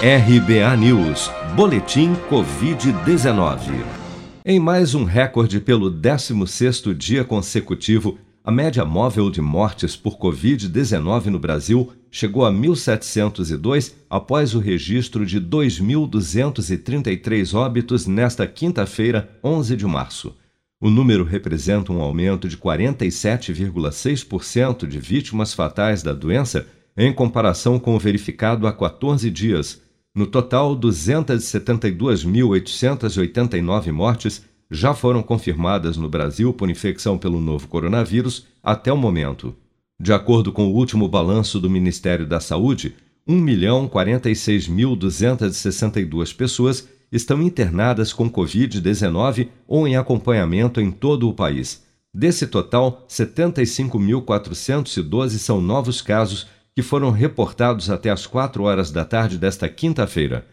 RBA News, Boletim Covid-19. Em mais um recorde pelo 16º dia consecutivo, a média móvel de mortes por Covid-19 no Brasil chegou a 1.702 após o registro de 2.233 óbitos nesta quinta-feira, 11 de março. O número representa um aumento de 47,6% de vítimas fatais da doença em comparação com o verificado há 14 dias. No total, 272.889 mortes já foram confirmadas no Brasil por infecção pelo novo coronavírus até o momento. De acordo com o último balanço do Ministério da Saúde, 1.046.262 pessoas estão internadas com Covid-19 ou em acompanhamento em todo o país. Desse total, 75.412 são novos casos que foram reportados até às 4 horas da tarde desta quinta-feira.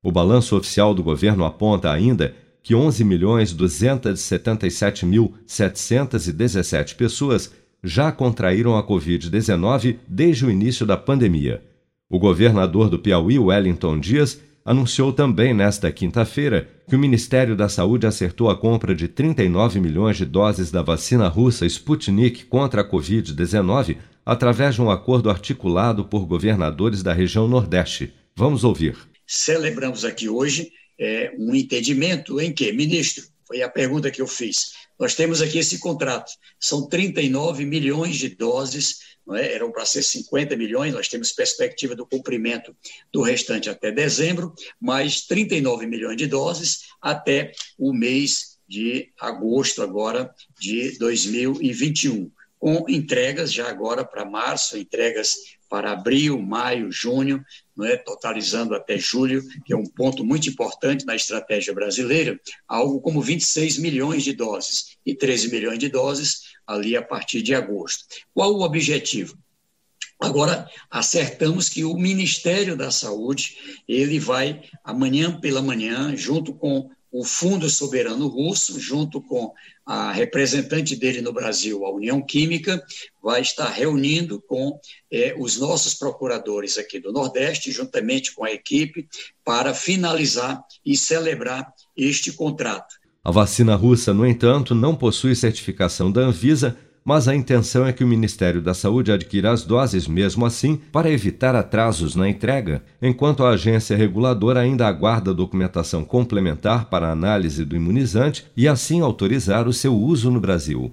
O balanço oficial do governo aponta ainda que 11.277.717 pessoas já contraíram a Covid-19 desde o início da pandemia. O governador do Piauí, Wellington Dias, anunciou também nesta quinta-feira que o Ministério da Saúde acertou a compra de 39 milhões de doses da vacina russa Sputnik contra a Covid-19 através de um acordo articulado por governadores da região Nordeste. Vamos ouvir. Celebramos aqui hoje é, um entendimento em que, ministro, foi a pergunta que eu fiz. Nós temos aqui esse contrato, são 39 milhões de doses, é? eram para ser 50 milhões, nós temos perspectiva do cumprimento do restante até dezembro, mais 39 milhões de doses até o mês de agosto agora de 2021 com entregas já agora para março, entregas para abril, maio, junho, não é? totalizando até julho, que é um ponto muito importante na estratégia brasileira, algo como 26 milhões de doses e 13 milhões de doses ali a partir de agosto. Qual o objetivo? Agora, acertamos que o Ministério da Saúde, ele vai, amanhã pela manhã, junto com o Fundo Soberano Russo, junto com a representante dele no Brasil, a União Química, vai estar reunindo com é, os nossos procuradores aqui do Nordeste, juntamente com a equipe, para finalizar e celebrar este contrato. A vacina russa, no entanto, não possui certificação da Anvisa mas a intenção é que o Ministério da Saúde adquira as doses mesmo assim para evitar atrasos na entrega, enquanto a agência reguladora ainda aguarda documentação complementar para análise do imunizante e assim autorizar o seu uso no Brasil.